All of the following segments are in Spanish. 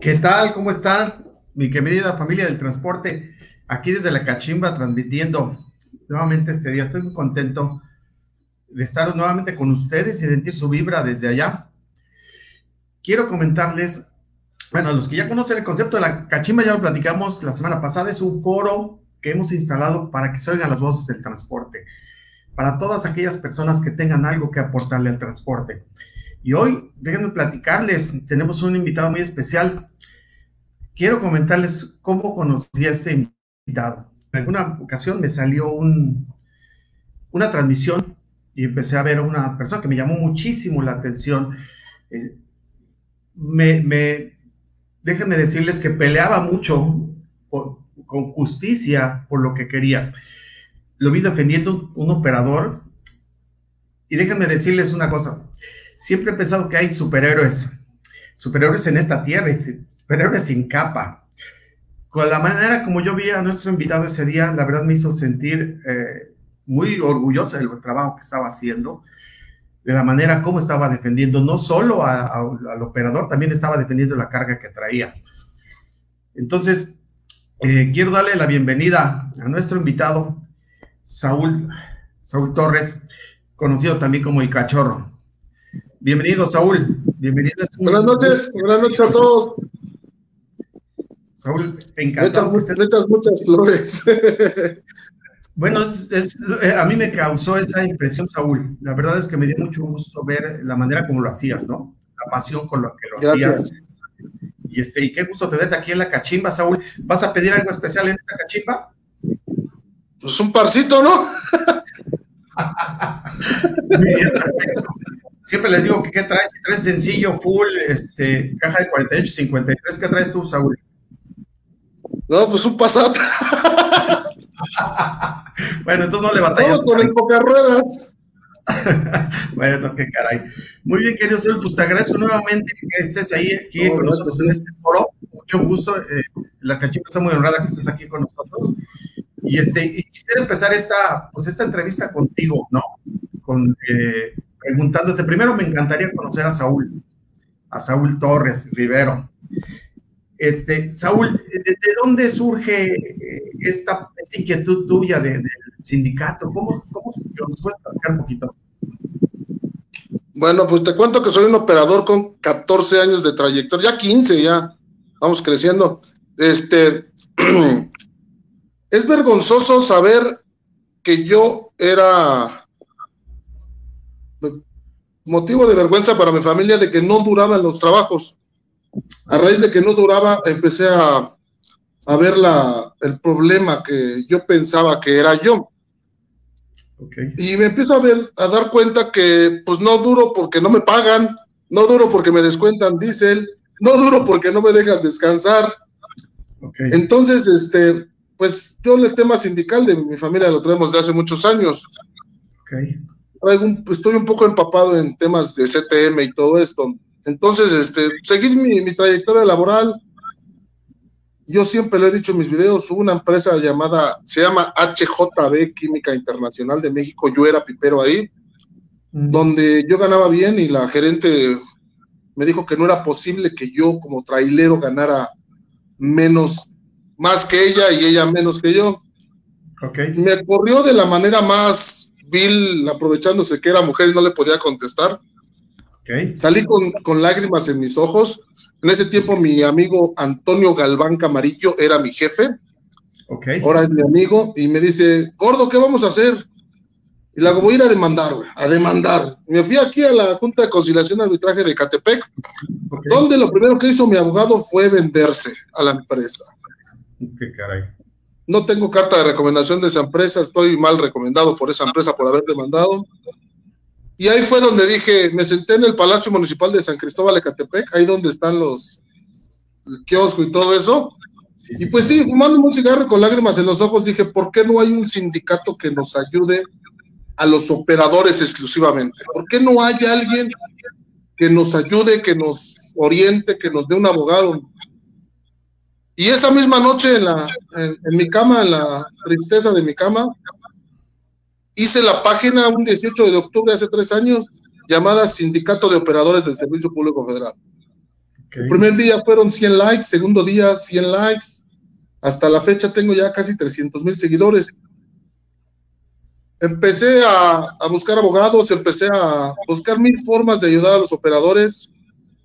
¿Qué tal? ¿Cómo están? Mi querida familia del transporte, aquí desde la Cachimba transmitiendo nuevamente este día. Estoy muy contento de estar nuevamente con ustedes y sentir su vibra desde allá. Quiero comentarles, bueno, los que ya conocen el concepto de la Cachimba, ya lo platicamos la semana pasada, es un foro que hemos instalado para que se oigan las voces del transporte, para todas aquellas personas que tengan algo que aportarle al transporte. Y hoy, déjenme platicarles, tenemos un invitado muy especial. Quiero comentarles cómo conocí a este invitado. En alguna ocasión me salió un, una transmisión y empecé a ver a una persona que me llamó muchísimo la atención. Eh, me, me, déjenme decirles que peleaba mucho con justicia por lo que quería. Lo vi defendiendo un operador y déjenme decirles una cosa, siempre he pensado que hay superhéroes, superhéroes en esta tierra, superhéroes sin capa. Con la manera como yo vi a nuestro invitado ese día, la verdad me hizo sentir eh, muy orgullosa del trabajo que estaba haciendo, de la manera como estaba defendiendo no solo al operador, también estaba defendiendo la carga que traía. Entonces, eh, quiero darle la bienvenida a nuestro invitado, Saúl, Saúl Torres, conocido también como el Cachorro. Bienvenido, Saúl. Bienvenido. Buenas noches, buenas noches a todos. Saúl, encantado. Muchas, muchas, muchas flores. Bueno, eh, a mí me causó esa impresión, Saúl. La verdad es que me dio mucho gusto ver la manera como lo hacías, ¿no? La pasión con lo que lo Gracias. hacías. Y, este, y qué gusto tenerte aquí en la cachimba, Saúl. ¿Vas a pedir algo especial en esta cachimba? Pues un parcito, ¿no? Siempre les digo que qué traes, si traes sencillo, full, este, caja de 48, 53, ¿qué traes tú, Saúl? No, pues un pasat. bueno, entonces no le batallas. Con el pocas ruedas. bueno, qué caray. Muy bien, querido Saúl, pues te agradezco nuevamente que estés ahí aquí con nosotros en este foro. Mucho gusto. Eh, la cachimba está muy honrada que estés aquí con nosotros. Y este, y quisiera empezar esta, pues esta entrevista contigo, ¿no? Con, eh, preguntándote, primero me encantaría conocer a Saúl, a Saúl Torres Rivero. Este, Saúl, ¿desde dónde surge eh, esta, inquietud tuya del sindicato? ¿Cómo, cómo surgió? ¿Nos puedes platicar un poquito? Bueno, pues te cuento que soy un operador con 14 años de trayectoria, ya 15 ya, vamos creciendo. Este, es vergonzoso saber que yo era motivo de vergüenza para mi familia de que no duraban los trabajos. A raíz de que no duraba, empecé a, a ver la, el problema que yo pensaba que era yo. Y me empiezo a ver, a dar cuenta que pues no duro porque no me pagan, no duro porque me descuentan diésel, no duro porque no me dejan descansar. Entonces, este, pues yo el tema sindical de mi familia lo tenemos de hace muchos años estoy un poco empapado en temas de CTM y todo esto. Entonces, este, seguir mi, trayectoria laboral. Yo siempre lo he dicho en mis videos, una empresa llamada, se llama HJB Química Internacional de México, yo era pipero ahí, mm. donde yo ganaba bien y la gerente me dijo que no era posible que yo como trailero ganara menos, más que ella y ella menos que yo. Okay. Me corrió de la manera más Bill aprovechándose que era mujer y no le podía contestar. Salí con, lágrimas en mis ojos. En ese tiempo mi amigo Antonio Galván Camarillo era mi jefe. Ahora es mi amigo y me dice, gordo, ¿qué vamos a hacer? Y hago, voy a ir a demandar, a demandar. Me fui aquí a la Junta de Conciliación y Arbitraje de Catepec, donde lo primero que hizo mi abogado fue venderse a la empresa. Qué caray no tengo carta de recomendación de esa empresa, estoy mal recomendado por esa empresa por haber demandado. Y ahí fue donde dije, me senté en el Palacio Municipal de San Cristóbal de Catepec, ahí donde están los el kiosco y todo eso. y pues sí, fumando un cigarro con lágrimas en los ojos, dije, ¿por qué no hay un sindicato que nos ayude a los operadores exclusivamente? ¿Por qué no hay alguien que nos ayude, que nos oriente, que nos dé un abogado? Y esa misma noche en, la, en, mi cama, en la tristeza de mi cama, hice la página un 18 de octubre hace tres años llamada Sindicato de Operadores del Servicio Público Federal. El primer día fueron 100 likes, segundo día 100 likes. Hasta la fecha tengo ya casi 300 mil seguidores. Empecé a, a, buscar abogados, empecé a buscar mil formas de ayudar a los operadores.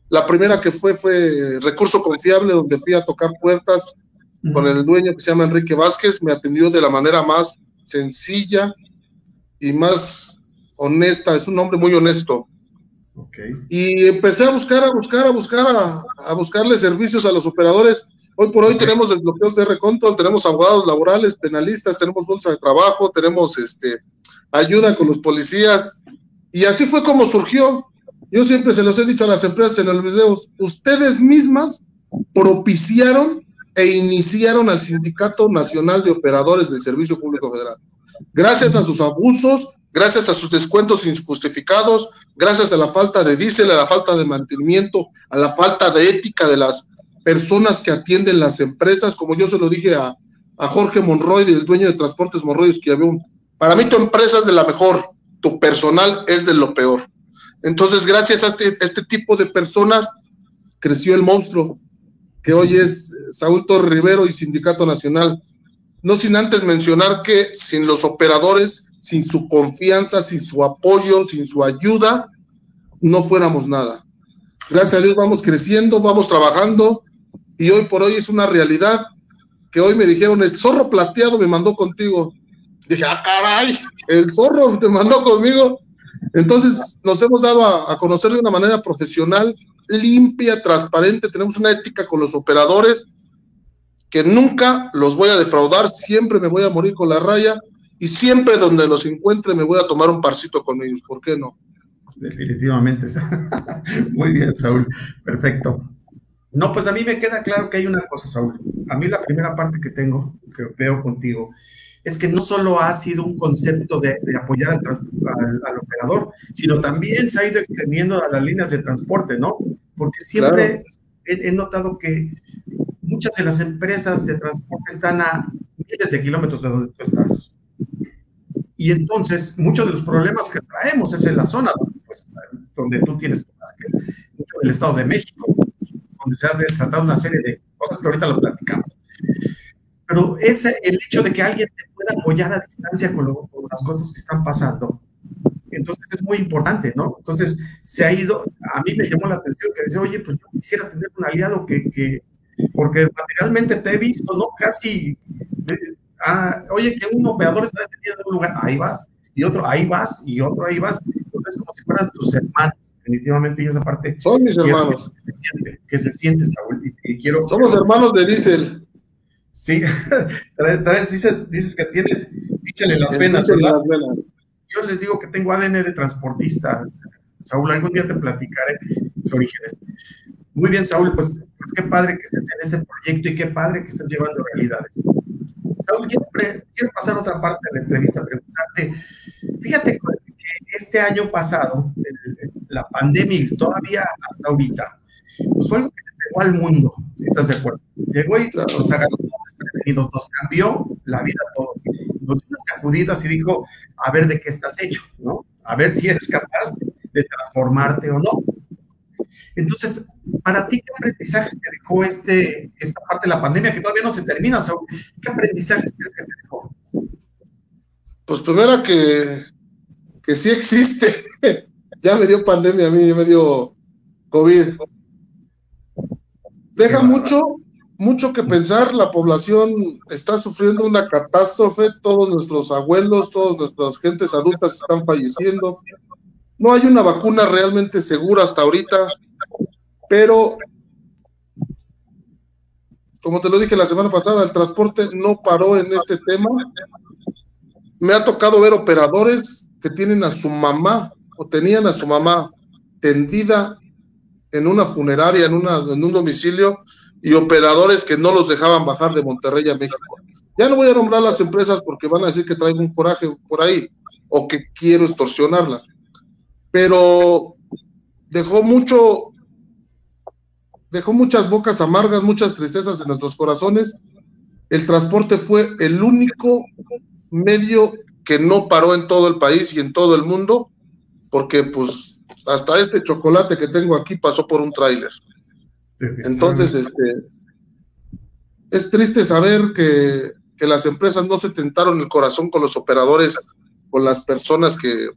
La primera que fue fue Recurso Confiable, donde fui a tocar puertas con el dueño que se llama Enrique Vázquez. Me atendió de la manera más sencilla y más honesta. Es un hombre muy honesto. Y empecé a buscar, a buscar, a buscar, a, buscarle servicios a los operadores. Hoy por hoy tenemos desbloqueos de recontrol, tenemos abogados laborales, penalistas, tenemos bolsa de trabajo, tenemos este, ayuda con los policías. Y así fue como surgió. Yo siempre se los he dicho a las empresas en los videos, ustedes mismas propiciaron e iniciaron al Sindicato Nacional de Operadores del Servicio Público Federal. Gracias a sus abusos, gracias a sus descuentos injustificados, gracias a la falta de diésel, a la falta de mantenimiento, a la falta de ética de las personas que atienden las empresas, como yo se lo dije a, Jorge Monroy, el dueño de Transportes Monroy, un, para mí tu empresa es de la mejor, tu personal es de lo peor. Entonces, gracias a este, este tipo de personas, creció el monstruo, que hoy es Saúl Torre Rivero y Sindicato Nacional. No sin antes mencionar que sin los operadores sin su confianza, sin su apoyo, sin su ayuda, no fuéramos nada. Gracias a Dios vamos creciendo, vamos trabajando y hoy por hoy es una realidad que hoy me dijeron, el zorro plateado me mandó contigo. Dije, ah, caray, el zorro me mandó conmigo. Entonces nos hemos dado a, a conocer de una manera profesional, limpia, transparente, tenemos una ética con los operadores que nunca los voy a defraudar, siempre me voy a morir con la raya y siempre donde los encuentre me voy a tomar un parcito con ellos, ¿por qué no? Definitivamente. Muy bien, Saúl. Perfecto. No, pues a mí me queda claro que hay una cosa, Saúl. A mí la primera parte que tengo, que veo contigo, es que no solo ha sido un concepto de, apoyar al, operador, sino también se ha ido extendiendo a las líneas de transporte, ¿no? Porque siempre he, he, notado que muchas de las empresas de transporte están a miles de kilómetros de donde tú estás. Y entonces, muchos de los problemas que traemos es en la zona donde, pues, tú tienes mucho del Estado de México, donde se ha desatado una serie de cosas que ahorita lo platicamos. Pero ese, el hecho de que alguien te pueda apoyar a distancia con, las cosas que están pasando, entonces es muy importante, ¿no? Entonces se ha ido, a mí me llamó la atención que dice, oye, pues yo quisiera tener un aliado que, que porque materialmente te he visto, ¿no? Casi ah, oye, que un operador está detenido en un lugar, ahí vas, y otro, ahí vas, y otro, ahí vas. Entonces, como si fueran tus hermanos, definitivamente, y esa parte. Son mis hermanos. Que se siente, que se siente Saúl, y, quiero. Somos hermanos de Diesel. Sí, traes, dices, dices que tienes diésel en las venas, ¿verdad? Yo les digo que tengo ADN de transportista. Saúl, algún día te platicaré sus orígenes. Muy bien, Saúl, pues, pues qué padre que estés en ese proyecto y qué padre que estés llevando realidades. Saúl, quiero, pasar otra parte de la entrevista, preguntarte, fíjate que este año pasado, la pandemia y todavía hasta ahorita, pues fue algo que pegó al mundo, si estás de acuerdo. Llegó y nos agarró todos nos cambió la vida a todos. Nos dio unas sacudidas y dijo, a ver de qué estás hecho, ¿no? A ver si eres capaz de transformarte o no. Entonces, para ti, ¿qué aprendizajes te dejó este, esta parte de la pandemia que todavía no se termina? ¿Qué aprendizajes crees que te dejó? Pues primero que, que sí existe. ya me dio pandemia a mí, ya me dio COVID. Deja mucho, mucho que pensar. La población está sufriendo una catástrofe. Todos nuestros abuelos, todas nuestras gentes adultas están falleciendo. No hay una vacuna realmente segura hasta ahorita. Pero, como te lo dije la semana pasada, el transporte no paró en este tema. Me ha tocado ver operadores que tienen a su mamá o tenían a su mamá tendida en una funeraria, en, una, en un domicilio, y operadores que no los dejaban bajar de Monterrey a México. Ya no voy a nombrar las empresas porque van a decir que traigo un coraje por ahí o que quiero extorsionarlas. Pero dejó mucho dejó muchas bocas amargas, muchas tristezas en nuestros corazones. El transporte fue el único medio que no paró en todo el país y en todo el mundo, porque pues hasta este chocolate que tengo aquí pasó por un tráiler. Entonces, este, es triste saber que, que, las empresas no se tentaron el corazón con los operadores, con las personas que,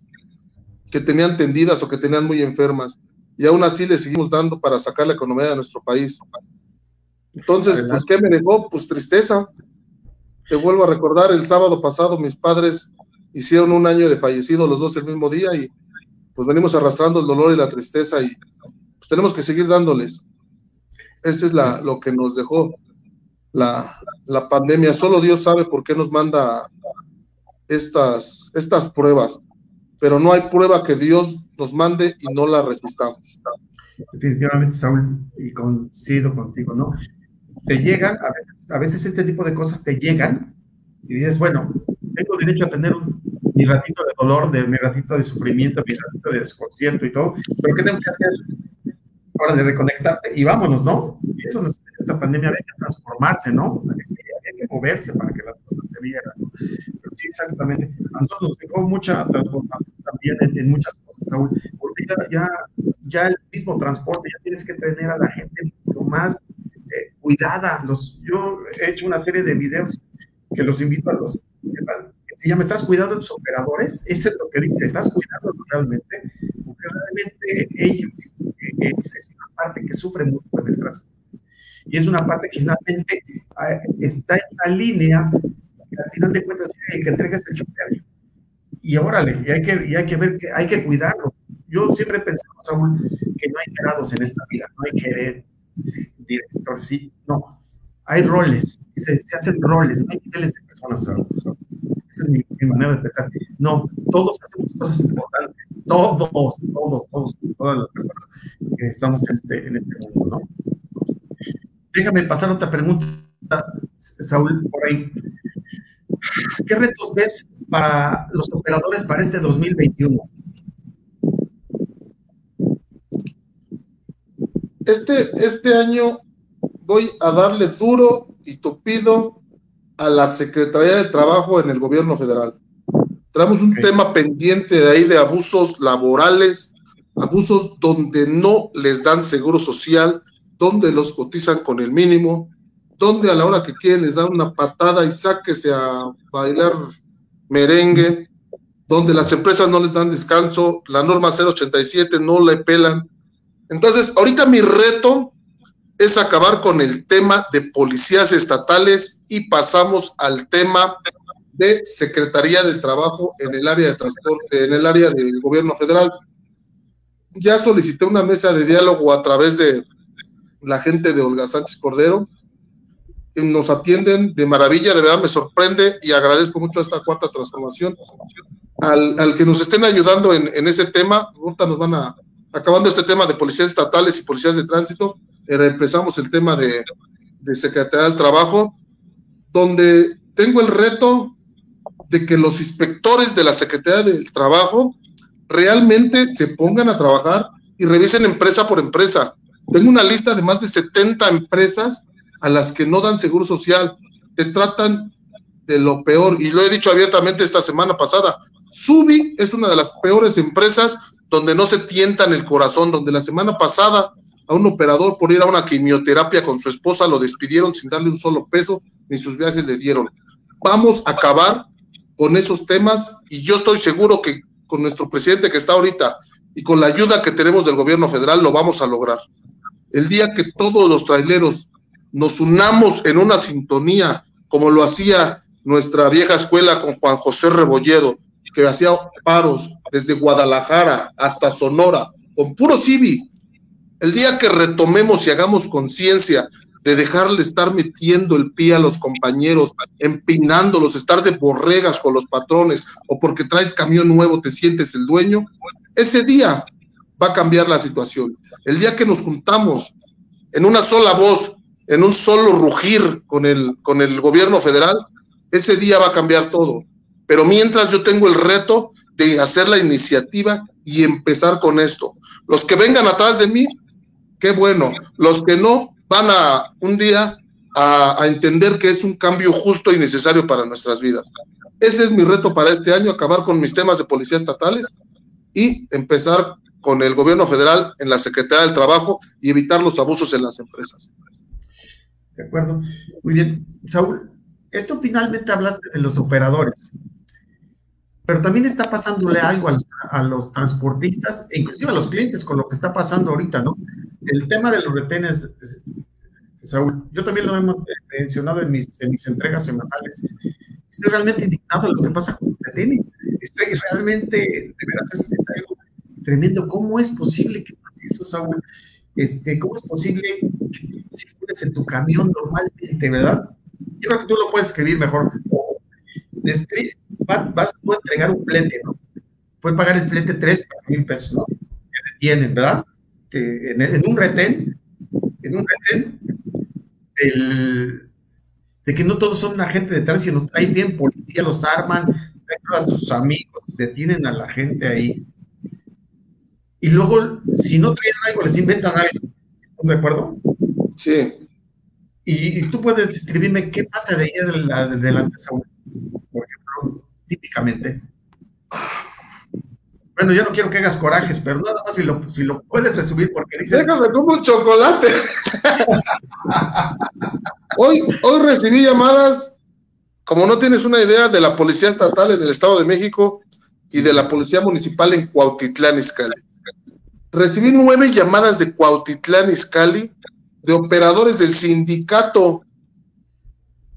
que tenían tendidas o que tenían muy enfermas. Y aún así le seguimos dando para sacar la economía de nuestro país. Entonces, pues, ¿qué me dejó? Pues tristeza. Te vuelvo a recordar, el sábado pasado mis padres hicieron un año de fallecido los dos el mismo día y pues venimos arrastrando el dolor y la tristeza y pues tenemos que seguir dándoles. Ese es la, lo que nos dejó la, la pandemia. Solo Dios sabe por qué nos manda estas, estas pruebas, pero no hay prueba que Dios nos mande y no la resistamos. Definitivamente, Saúl, y coincido contigo, ¿no? Te llegan, a veces, a veces este tipo de cosas te llegan y dices, bueno, tengo derecho a tener un, mi ratito de dolor, de, mi ratito de sufrimiento, mi ratito de desconcierto y todo, pero ¿qué tengo que hacer? Hora de reconectarte y vámonos, ¿no? Y eso esta pandemia había que transformarse, ¿no? Había que, moverse para que las cosas se vieran. ¿no? Sí, exactamente. A nosotros nos dejó mucha transformación también en, muchas cosas, Saúl, porque ya, ya, ya, el mismo transporte, ya tienes que tener a la gente mucho más eh, cuidada. Los, yo he hecho una serie de videos que los invito a los si ya me estás cuidando de tus operadores, eso es lo que dice, estás cuidando realmente, porque realmente ellos, eh, es, una parte que sufre mucho en el transporte. Y es una parte que finalmente ah, está en una línea que al final de cuentas el que entrega es el chofer. Y órale, y hay que, y hay que ver que hay que cuidarlo. Yo siempre he pensado, Saúl, que no hay grados en esta vida, no hay gerente, director, sí, no. Hay roles, se, se hacen roles, no hay niveles de personas, Saúl. Esa es mi, manera de pensar. No, todos hacemos cosas importantes. Todos, todos, todos, todas las personas que estamos en este, en este mundo, ¿no? Déjame pasar otra pregunta, Saúl, por ahí. ¿Qué retos ves para los operadores para este 2021? Este, este año voy a darle duro y tupido a la Secretaría de Trabajo en el gobierno federal. Traemos un tema pendiente de ahí de abusos laborales, abusos donde no les dan seguro social, donde los cotizan con el mínimo, donde a la hora que quieren les dan una patada y sáquese a bailar merengue, donde las empresas no les dan descanso, la norma 087 no le pelan. Entonces, ahorita mi reto es acabar con el tema de policías estatales y pasamos al tema de Secretaría del Trabajo en el área de transporte, en el área del gobierno federal. Ya solicité una mesa de diálogo a través de la gente de Olga Sánchez Cordero. Nos atienden de maravilla, de verdad me sorprende y agradezco mucho esta cuarta transformación. Al, que nos estén ayudando en, en ese tema, ahorita nos van a, acabando este tema de policías estatales y policías de tránsito, empezamos el tema de, de Secretaría del Trabajo, donde tengo el reto de que los inspectores de la Secretaría del Trabajo realmente se pongan a trabajar y revisen empresa por empresa. Tengo una lista de más de 70 empresas a las que no dan seguro social, te tratan de lo peor, y lo he dicho abiertamente esta semana pasada, Subi es una de las peores empresas donde no se tientan el corazón, donde la semana pasada a un operador por ir a una quimioterapia con su esposa, lo despidieron sin darle un solo peso, ni sus viajes le dieron. Vamos a acabar con esos temas y yo estoy seguro que con nuestro presidente que está ahorita y con la ayuda que tenemos del gobierno federal lo vamos a lograr. El día que todos los traileros nos unamos en una sintonía, como lo hacía nuestra vieja escuela con Juan José Rebolledo, que hacía paros desde Guadalajara hasta Sonora, con puro civi, el día que retomemos y hagamos conciencia de dejarle estar metiendo el pie a los compañeros, empinándolos, estar de borregas con los patrones o porque traes camión nuevo te sientes el dueño, ese día va a cambiar la situación. El día que nos juntamos en una sola voz, en un solo rugir con el, con el gobierno federal, ese día va a cambiar todo. Pero mientras yo tengo el reto de hacer la iniciativa y empezar con esto. Los que vengan atrás de mí qué bueno. Los que no van a un día a, entender que es un cambio justo y necesario para nuestras vidas. Ese es mi reto para este año, acabar con mis temas de policía estatales y empezar con el gobierno federal en la Secretaría del Trabajo y evitar los abusos en las empresas. De acuerdo. Muy bien. Saúl, esto finalmente hablaste de los operadores, pero también está pasándole algo a los, transportistas e inclusive a los clientes con lo que está pasando ahorita, ¿no? El tema de los retenes, Saúl, yo también lo hemos mencionado en mis, en mis entregas semanales. Estoy realmente indignado de lo que pasa con los retenes. Estoy realmente, de verdad, es, algo tremendo. ¿Cómo es posible que pase eso, Saúl? Este, ¿Cómo es posible que en tu camión normalmente, verdad? Yo creo que tú lo puedes escribir mejor. vas, a entregar un flete, ¿no? Puedes pagar el flete 3 mil pesos, ¿no? Que detienen, ¿verdad? en, un retén, en un retén, de que no todos son agentes de tránsito, sino hay bien policía, los arman, a sus amigos, detienen a la gente ahí. Y luego, si no traen algo, les inventan algo. ¿Estás de acuerdo? Sí. Y, tú puedes describirme qué pasa de ahí adelante, Saúl, por ejemplo, típicamente. Bueno, yo no quiero que hagas corajes, pero nada más si lo, si lo puedes resumir porque dices... Déjame como un chocolate. hoy, hoy recibí llamadas, como no tienes una idea, de la Policía Estatal en el Estado de México y de la Policía Municipal en Cuautitlán, Izcalli. Recibí nueve llamadas de Cuautitlán, Izcalli, de operadores del sindicato.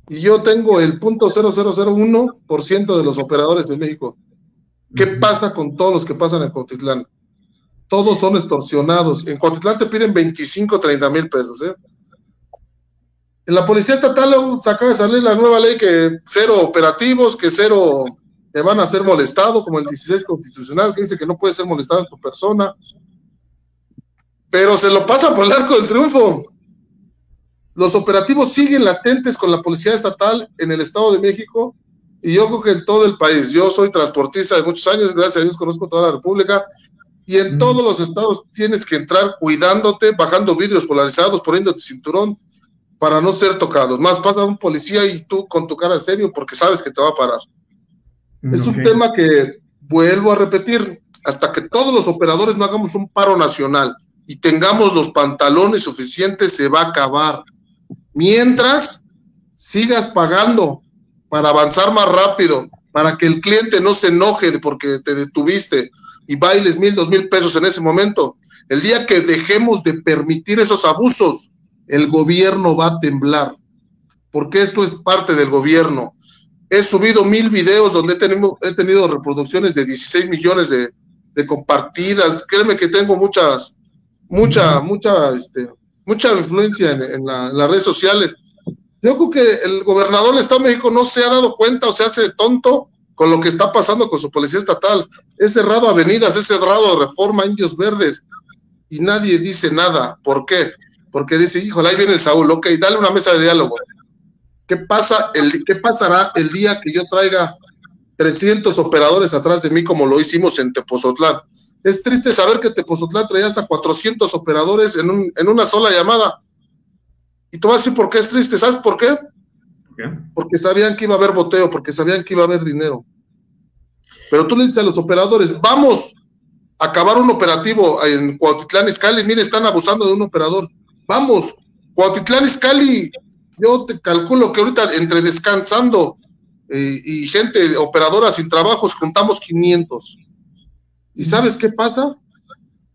Y yo tengo el punto 0001% de los operadores de México. ¿Qué pasa con todos los que pasan en Cuautitlán? Todos son extorsionados. En Cuautitlán te piden 25, 30 mil pesos. ¿eh? En la Policía Estatal acaba de salir la nueva ley que cero operativos, que cero te van a ser molestado, como el 16 constitucional, que dice que no puede ser molestado en tu persona. Pero se lo pasa por el arco del triunfo. Los operativos siguen latentes con la Policía Estatal en el Estado de México y yo creo que en todo el país. Yo soy transportista de muchos años, gracias a Dios conozco toda la República y en todos los estados tienes que entrar cuidándote, bajando vidrios polarizados, poniéndote cinturón para no ser tocados. Más pasa un policía y tú con tu cara serio porque sabes que te va a parar. Es un tema que vuelvo a repetir, hasta que todos los operadores no hagamos un paro nacional y tengamos los pantalones suficientes, se va a acabar. Mientras sigas pagando para avanzar más rápido, para que el cliente no se enoje porque te detuviste y bailes mil, dos mil pesos en ese momento. El día que dejemos de permitir esos abusos, el gobierno va a temblar, porque esto es parte del gobierno. He subido mil videos donde he tenido, he tenido reproducciones de 16 millones de, compartidas. Créeme que tengo muchas, mucha, mucha, este, mucha influencia en, las redes sociales. Yo creo que el gobernador del Estado de México no se ha dado cuenta o se hace tonto con lo que está pasando con su policía estatal. Es cerrado avenidas, es cerrado reforma indios verdes y nadie dice nada. ¿Por qué? Porque dice, híjole, ahí viene el Saúl, ok, dale una mesa de diálogo. ¿Qué, pasa el, ¿Qué pasará el día que yo traiga 300 operadores atrás de mí como lo hicimos en Tepozotlán? Es triste saber que Tepozotlán traía hasta 400 operadores en, un, en una sola llamada. Y tú vas a decir por qué es triste. ¿Sabes por qué? Porque sabían que iba a haber boteo, porque sabían que iba a haber dinero. Pero tú le dices a los operadores, vamos a acabar un operativo en Cuautitlán Iscali. Mire, están abusando de un operador. Vamos, Cuautitlán Iscali. Yo te calculo que ahorita entre descansando eh, y gente operadora sin trabajos juntamos 500. ¿Y sabes qué pasa?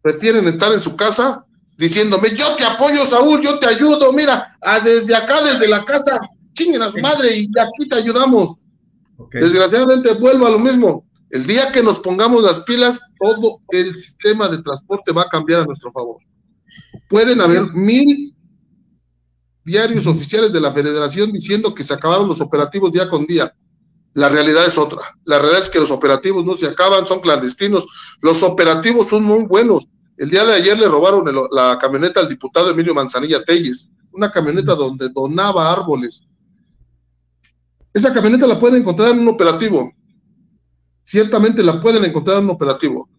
Prefieren estar en su casa diciéndome, yo te apoyo, Saúl, yo te ayudo, mira, desde acá, desde la casa, chinguen a su madre y aquí te ayudamos. Desgraciadamente vuelvo a lo mismo. El día que nos pongamos las pilas, todo el sistema de transporte va a cambiar a nuestro favor. Pueden haber mil diarios oficiales de la federación diciendo que se acabaron los operativos día con día. La realidad es otra. La realidad es que los operativos no se acaban, son clandestinos. Los operativos son muy buenos. El día de ayer le robaron la camioneta al diputado Emilio Manzanilla Telles, una camioneta donde donaba árboles. Esa camioneta la pueden encontrar en un operativo. Ciertamente la pueden encontrar en un operativo.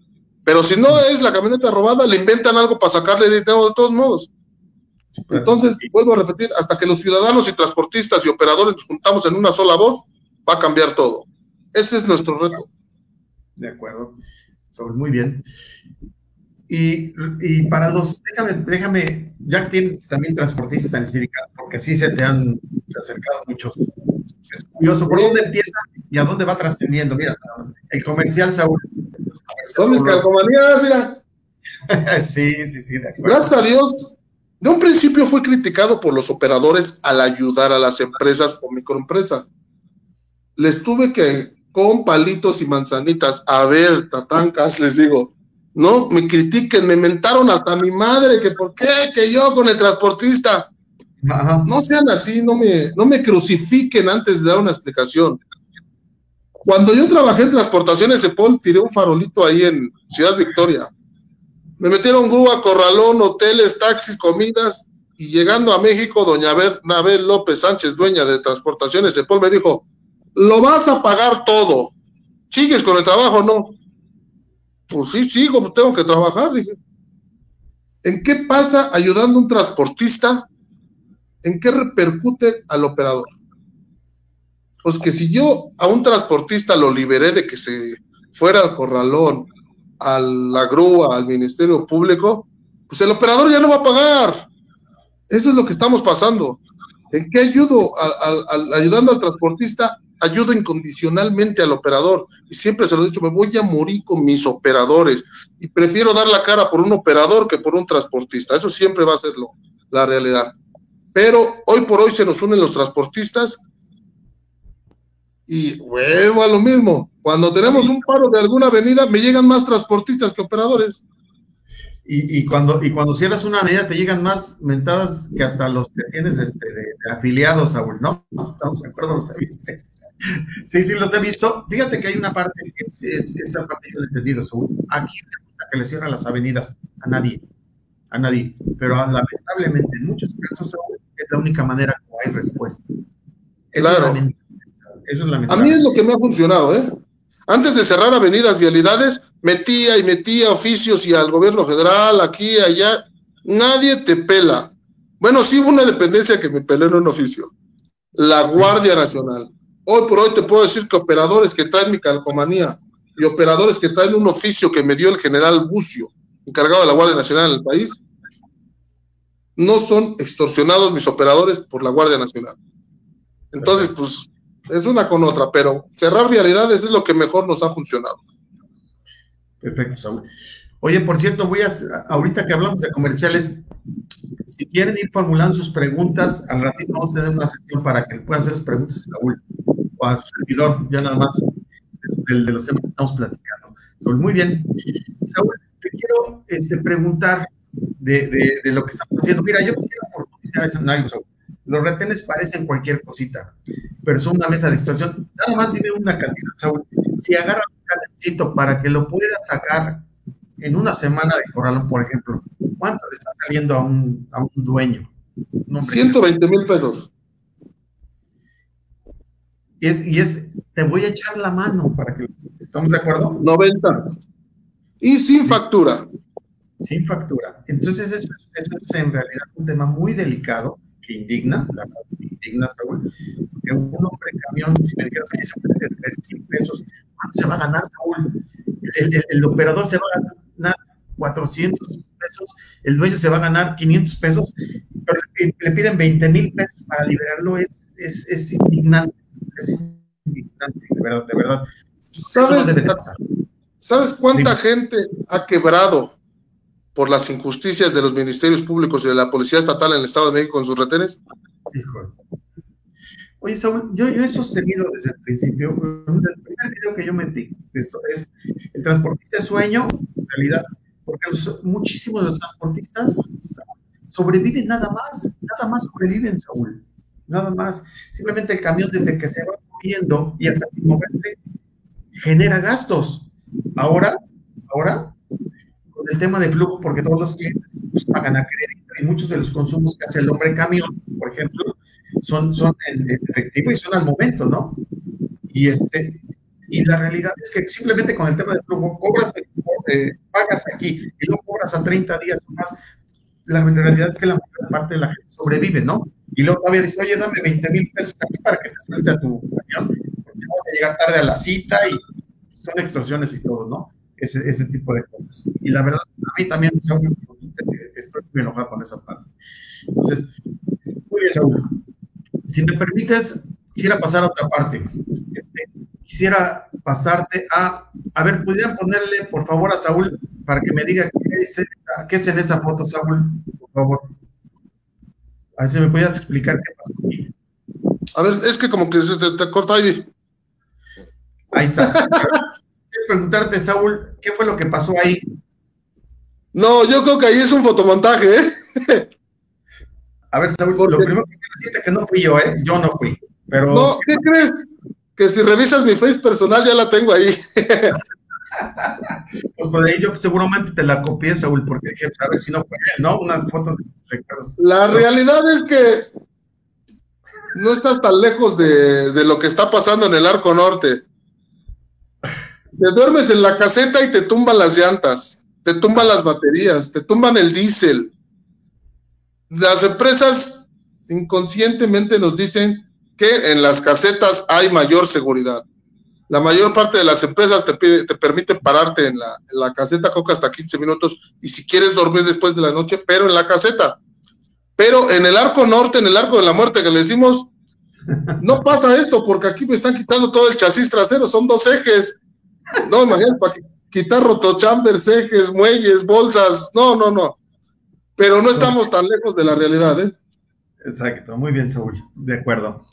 Pero si no es la camioneta robada, le inventan algo para sacarle dinero de todos modos. Entonces, vuelvo a repetir, hasta que los ciudadanos y transportistas y operadores nos juntamos en una sola voz, va a cambiar todo. Ese es nuestro reto. De acuerdo. muy bien. Y, y, para los, déjame, déjame, ya tienes también transportistas en el sindicato, porque sí se te han acercado muchos. Es curioso, ¿por dónde empieza y a dónde va trascendiendo? Mira, el comercial, Saúl. Son mis calcomanías, mira. sí, sí, sí, de acuerdo. Gracias a Dios, de un principio fue criticado por los operadores al ayudar a las empresas o microempresas. Les tuve que, con palitos y manzanitas, a ver, tatancas, les digo, no, me critiquen, me mentaron hasta mi madre, que por qué, que yo con el transportista. No sean así, no me, no me crucifiquen antes de dar una explicación. Cuando yo trabajé en transportaciones de Paul, tiré un farolito ahí en Ciudad Victoria. Me metieron grúa, corralón, hoteles, taxis, comidas, y llegando a México, doña Abel López Sánchez, dueña de transportaciones de Paul, me dijo, lo vas a pagar todo. ¿Sigues con el trabajo no? Pues sí, sigo, pues tengo que trabajar. ¿En qué pasa ayudando a un transportista? ¿En qué repercute al operador? Pues que si yo a un transportista lo liberé de que se fuera al corralón, a la grúa, al Ministerio Público, pues el operador ya no va a pagar. Eso es lo que estamos pasando. ¿En qué ayudo? ayudando al transportista, ayudo incondicionalmente al operador. Y siempre se lo he dicho, me voy a morir con mis operadores. Y prefiero dar la cara por un operador que por un transportista. Eso siempre va a ser la realidad. Pero hoy por hoy se nos unen los transportistas y vuelvo a lo mismo. Cuando tenemos un paro de alguna avenida, me llegan más transportistas que operadores. Y, cuando, y cuando cierras una avenida, te llegan más mentadas que hasta los que tienes este, de, afiliados, Saúl, ¿no? Estamos de acuerdo, visto. Sí, sí, los he visto. Fíjate que hay una parte que es, esa parte que he entendido, Saúl. Aquí le gusta que le cierran las avenidas a nadie, a nadie. Pero lamentablemente, en muchos casos, es la única manera que hay respuesta. claro. A mí es lo que me ha funcionado, ¿eh? Antes de cerrar avenidas, vialidades, metía y metía oficios y al gobierno federal, aquí, allá. Nadie te pela. Bueno, sí hubo una dependencia que me peló en un oficio. La Guardia Nacional. Hoy por hoy te puedo decir que operadores que traen mi calcomanía y operadores que traen un oficio que me dio el general Bucio, encargado de la Guardia Nacional en el país, no son extorsionados mis operadores por la Guardia Nacional. Entonces, pues es una con otra, pero cerrar vialidades es lo que mejor nos ha funcionado. Perfecto, Saúl. Oye, por cierto, voy a, ahorita que hablamos de comerciales, si quieren ir formulando sus preguntas, al ratito vamos a tener una sesión para que puedan hacer sus preguntas Saúl o a su servidor, ya nada más de, los temas que estamos platicando. Saúl, muy bien. Saúl, te quiero este, preguntar de, de, lo que estamos haciendo. Mira, yo quisiera profundizar en algo, Saúl. Los retenes parecen cualquier cosita, pero son una mesa de extorsión. Nada más dime una cantidad, Saúl. Si agarra un cadencito para que lo pueda sacar en una semana de corralón, por ejemplo, ¿cuánto le está saliendo a un, a un dueño? 120 mil pesos. Y es, y es, te voy a echar la mano para que, ¿estamos de acuerdo? 90. Y sin factura. Sin factura. Entonces, eso, eso es en realidad un tema muy delicado que indigna, la verdad, indigna, Saúl, que un hombre camión, si me dijeron que se puede 3 pesos, ¿cuánto se va a ganar, Saúl? El, el, operador se va a ganar 400 pesos, el dueño se va a ganar 500 pesos, pero le, piden 20 mil pesos para liberarlo, es, es, es, indignante, es indignante, de verdad, de verdad. ¿Sabes, ¿sabes cuánta gente ha quebrado por las injusticias de los ministerios públicos y de la Policía Estatal en el Estado de México con sus retenes? Hijo. Oye, Saúl, yo, yo he sostenido desde el principio, el primer video que yo metí, esto es el transportista sueño, en realidad, porque muchísimos de los transportistas sobreviven nada más, nada más sobreviven, Saúl, nada más. Simplemente el camión desde que se va moviendo y hasta moverse genera gastos. Ahora, ahora el tema de flujo, porque todos los clientes pues, pagan a crédito y muchos de los consumos que hace el hombre camión, por ejemplo, son, son en, efectivo y son al momento, ¿no? Y, este, y la realidad es que simplemente con el tema de flujo, cobras, eh, pagas aquí y luego cobras a 30 días o más, la realidad es que la mayor parte de la gente sobrevive, ¿no? Y luego todavía dice, oye, dame 20 mil pesos aquí para que te suelte a tu camión, porque vas a llegar tarde a la cita y son extorsiones y todo, ¿no? ese, tipo de cosas. Y la verdad, a mí también, Saúl, estoy muy enojado con esa parte. Entonces, muy bien, Saúl. Si me permites, quisiera pasar a otra parte. Este, quisiera pasarte a, a ver, ¿pudieran ponerle, por favor, a Saúl para que me diga qué es, qué es en esa foto, Saúl? Por favor. A ver si me podías explicar qué pasó. A ver, es que como que se te, te corta ahí. Ahí está. Quiero preguntarte, Saúl, ¿qué fue lo que pasó ahí? No, yo creo que ahí es un fotomontaje, ¿eh? A ver, Saúl, Porque- lo primero que quiero decirte que no fui yo, ¿eh? Yo no fui. Pero No, ¿qué crees? Que si revisas mi face personal ya la tengo ahí. pues, por ahí yo seguramente te la copié, Saúl, porque dije, pues, a ver si no fue él, ¿no? Una foto de. La realidad es que no estás tan lejos de, de lo que está pasando en el arco norte. Te duermes en la caseta y te tumban las llantas, te tumban las baterías, te tumban el diésel. Las empresas inconscientemente nos dicen que en las casetas hay mayor seguridad. La mayor parte de las empresas te, pide, te permite pararte en la, caseta, coca hasta 15 minutos, y si quieres dormir después de la noche, pero en la caseta. Pero en el arco norte, en el arco de la muerte que le decimos, no pasa esto, porque aquí me están quitando todo el chasis trasero, son dos ejes. No, imagínate, para quitar rotochambers, ejes, muelles, bolsas, no, no, no. Pero no estamos tan lejos de la realidad, ¿eh? Exacto, muy bien, Saúl. De acuerdo.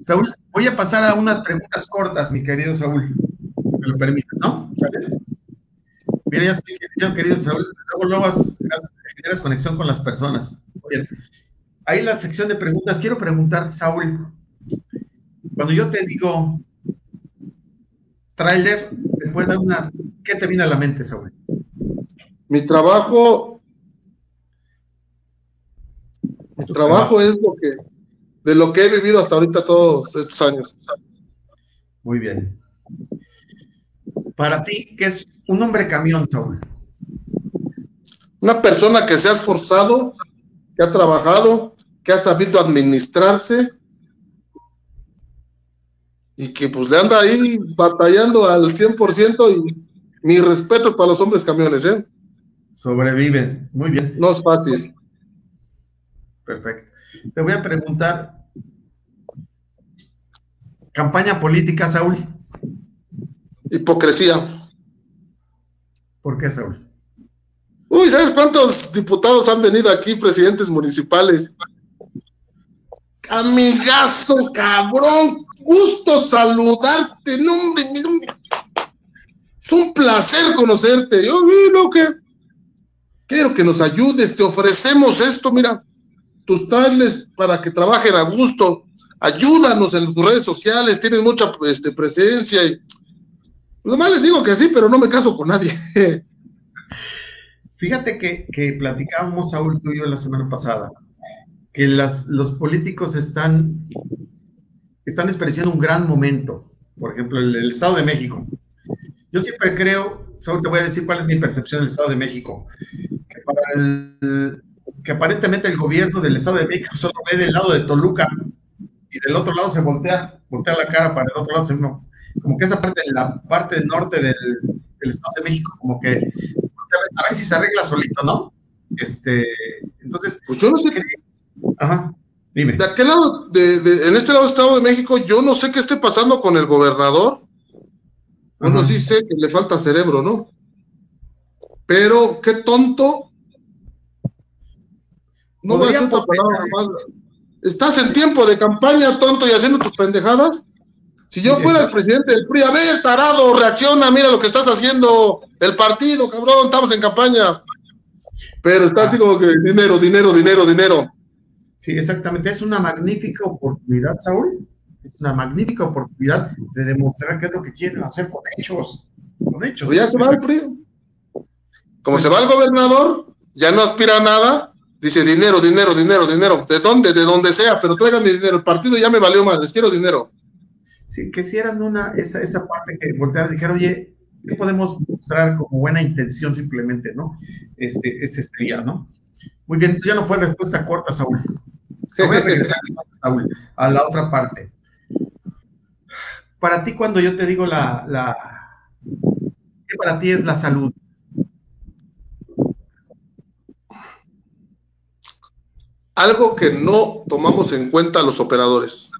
Saúl, voy a pasar a unas preguntas cortas, mi querido Saúl, si me lo permite, ¿no? Mira, ya sé que querido Saúl, luego, luego has- has- generas conexión con las personas. Muy bien. Ahí la sección de preguntas, quiero preguntarte, Saúl, cuando yo te digo tráiler, ¿me puedes dar una, qué te viene a la mente, Saúl? Mi trabajo, mi trabajo es lo que, de lo que he vivido hasta ahorita todos estos años. Muy bien. Para ti, ¿qué es un hombre camión, Saúl? Una persona que se ha esforzado, que ha trabajado, que ha sabido administrarse y que pues le anda ahí batallando al 100% y mi respeto para los hombres camiones, ¿eh? Sobreviven. Muy bien. No es fácil. Perfecto. Te voy a preguntar, campaña política, Saúl. Hipocresía. ¿Por qué, Saúl? Uy, ¿sabes cuántos diputados han venido aquí, presidentes municipales? Amigazo, cabrón, gusto saludarte, no, hombre, mira, hombre. Es un placer conocerte. Yo vino que quiero que nos ayudes, te ofrecemos esto, mira, tus trailers para que trabajen a gusto. Ayúdanos en tus redes sociales, tienes mucha este, presencia y nomás les digo que sí, pero no me caso con nadie. Fíjate que, que platicábamos, Saúl, tú y yo la semana pasada, que las, los políticos están, están expresando un gran momento. Por ejemplo, el, el, Estado de México. Yo siempre creo, Saúl, te voy a decir cuál es mi percepción del Estado de México. Que, para el, que aparentemente el gobierno del Estado de México solo ve del lado de Toluca y del otro lado se voltea, voltea la cara para el otro lado. No, como que esa parte, la parte norte del, del Estado de México, como que a ver si se arregla solito, ¿no? Este, entonces. Pues yo no sé. Ajá, dime. De aquel lado, de, de, en este lado del Estado de México, yo no sé qué esté pasando con el gobernador. Bueno, Ajá. sí sé que le falta cerebro, ¿no? Pero qué tonto. No va a ser otra palabra más. Estás en tiempo de campaña, tonto, y haciendo tus pendejadas. Si yo fuera el presidente del PRI, a ver, tarado, reacciona, mira lo que estás haciendo, el partido, cabrón, estamos en campaña. Pero está así como que dinero, dinero, dinero, dinero. Sí, exactamente. Es una magnífica oportunidad, Saúl. Es una magnífica oportunidad de demostrar qué es lo que quieren hacer con hechos. Con hechos. Pues ya se va el PRI. Como se va el gobernador, ya no aspira a nada, dice dinero, dinero, dinero, dinero. ¿De dónde? De donde sea, pero tráiganme dinero. El partido ya me valió más, les quiero dinero. Sí, que hicieran una, esa, esa parte que voltear, dijeron, oye, ¿qué podemos mostrar como buena intención simplemente, no? Este, ese sería, ¿no? Muy bien, ya no fue respuesta corta, Saúl. Voy a regresar, Saúl, a la otra parte. Para ti, cuando yo te digo la, la ¿qué para ti es la salud? Algo que no tomamos en cuenta los operadores.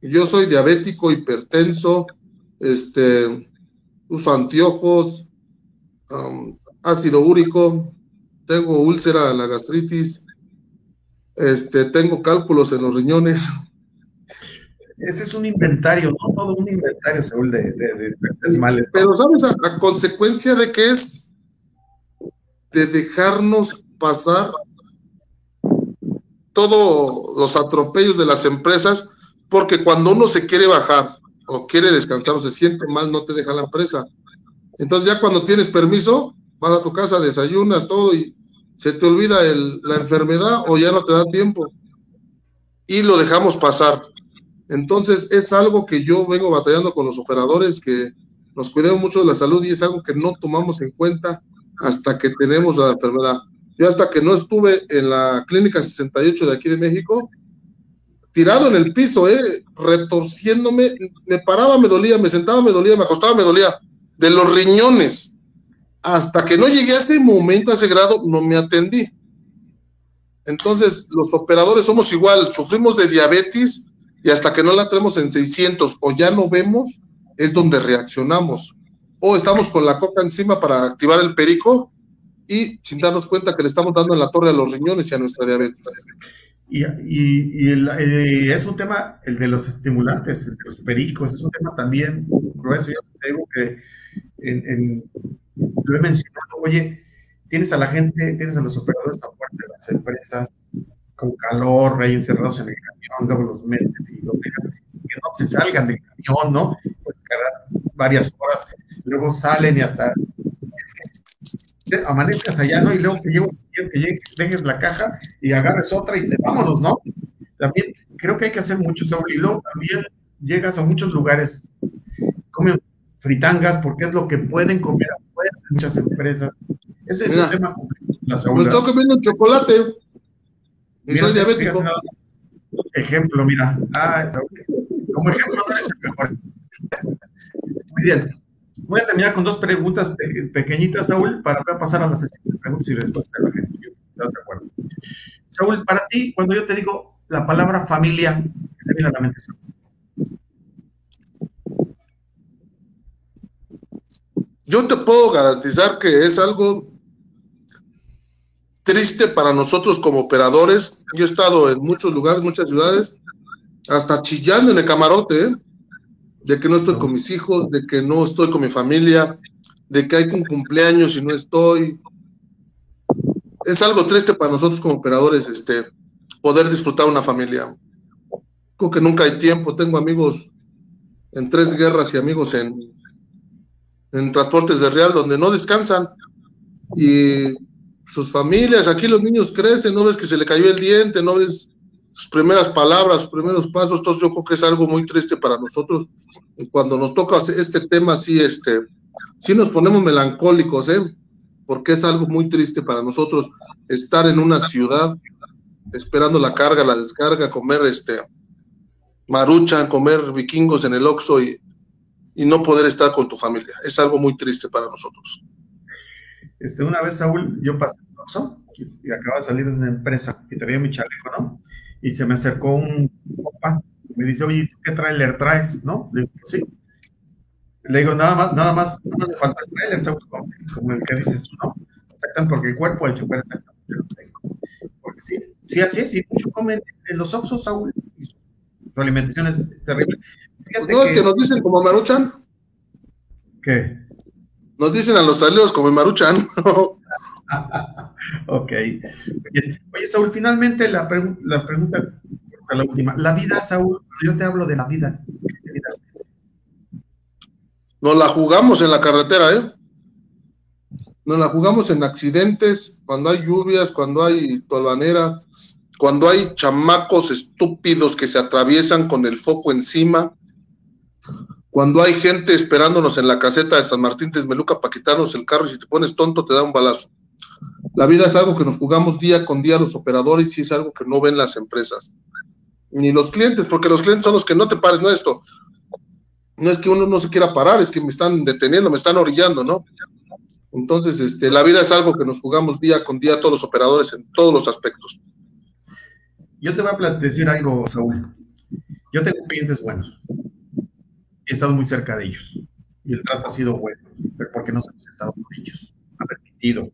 Yo soy diabético, hipertenso, este, uso anteojos, ácido úrico, tengo úlcera la gastritis, este, tengo cálculos en los riñones. Ese es un inventario, ¿no? Todo un inventario, Saúl, de, de, males. Pero, ¿sabes? La consecuencia de que es de dejarnos pasar todos los atropellos de las empresas, porque cuando uno se quiere bajar o quiere descansar o se siente mal, no te deja la empresa. Entonces ya cuando tienes permiso, vas a tu casa, desayunas todo y se te olvida la enfermedad o ya no te da tiempo. Y lo dejamos pasar. Entonces es algo que yo vengo batallando con los operadores, que nos cuidemos mucho de la salud y es algo que no tomamos en cuenta hasta que tenemos la enfermedad. Yo hasta que no estuve en la clínica 68 de aquí de México, tirado en el piso, eh, retorciéndome, me paraba, me dolía, me sentaba, me dolía, me acostaba, me dolía, de los riñones. Hasta que no llegué a ese momento, a ese grado, no me atendí. Entonces, los operadores somos igual, sufrimos de diabetes y hasta que no la tenemos en 600 o ya no vemos, es donde reaccionamos. O estamos con la coca encima para activar el perico y sin darnos cuenta que le estamos dando en la torre a los riñones y a nuestra diabetes. Y, y, es un tema, el de los estimulantes, el de los pericos, es un tema también grueso. Yo te digo que en, lo he mencionado, oye, tienes a la gente, tienes a los operadores afuera de las empresas con calor, ahí encerrados en el camión, luego los metes y los dejas que no se salgan del camión, ¿no? Pues varias horas, luego salen y hasta amanezcas allá, ¿no? Y luego que, llevo, que llegues, dejes la caja y agarres otra y te vámonos, ¿no? También creo que hay que hacer mucho, Saúl, y luego también llegas a muchos lugares, comen fritangas porque es lo que pueden comer afuera muchas empresas. Ese es un tema complicado. Saúl. Me estoy comiendo chocolate y soy diabético. Ejemplo, mira. Ah, como ejemplo no es el mejor. Muy bien. Voy a terminar con dos preguntas pequeñitas, Saúl, para pasar a la sesión de preguntas y respuestas de la gente. de acuerdo. Saúl, para ti, cuando yo te digo la palabra familia, ¿qué te viene a la mente, Saúl? Yo te puedo garantizar que es algo triste para nosotros como operadores. Yo he estado en muchos lugares, muchas ciudades, hasta chillando en el camarote, ¿eh? De que no estoy con mis hijos, de que no estoy con mi familia, de que hay un cumpleaños y no estoy. Es algo triste para nosotros como operadores, este, poder disfrutar una familia. Creo que nunca hay tiempo. Tengo amigos en tres guerras y amigos en, en transportes de real donde no descansan y sus familias, aquí los niños crecen, no ves que se le cayó el diente, no ves sus primeras palabras, sus primeros pasos, entonces yo creo que es algo muy triste para nosotros. Cuando nos toca este tema, sí, este, sí nos ponemos melancólicos, ¿eh? Porque es algo muy triste para nosotros estar en una ciudad esperando la carga, la descarga, comer este marucha, comer vikingos en el Oxxo y, y no poder estar con tu familia. Es algo muy triste para nosotros. Este, una vez, Saúl, yo pasé el Oxxo y acaba de salir de una empresa y traía mi chaleco, ¿no? Y se me acercó un papá, me dice, oye, ¿tú qué trailer traes? ¿No? Le digo, sí. Le digo, nada más, nada más, nada más le falta el trailer, como, el que dices tú, ¿no? Exactamente, porque el cuerpo del chofer está yo lo tengo. Porque sí, sí, así es, y mucho comen en los oxos, Saúl, su, alimentación es, terrible. Fíjate no, que, que nos dicen como Maruchan. ¿Qué? Nos dicen a los traileros como Maruchan. ok. Oye, Saúl, finalmente la, pregunta, la última. La vida, Saúl, yo te hablo de la vida. Nos la jugamos en la carretera, ¿eh? Nos la jugamos en accidentes, cuando hay lluvias, cuando hay tolvanera, cuando hay chamacos estúpidos que se atraviesan con el foco encima, cuando hay gente esperándonos en la caseta de San Martín Texmeluca para quitarnos el carro y si te pones tonto te da un balazo. La vida es algo que nos jugamos día con día los operadores y es algo que no ven las empresas. Ni los clientes, porque los clientes son los que no te pares, no esto. no es que uno no se quiera parar, es que me están deteniendo, me están orillando, ¿no? Entonces, este, la vida es algo que nos jugamos día con día todos los operadores en todos los aspectos. Yo te voy a decir algo, Saúl. Yo tengo clientes buenos. He estado muy cerca de ellos. Y el trato ha sido bueno, pero porque no se han sentado con ellos. Ha permitido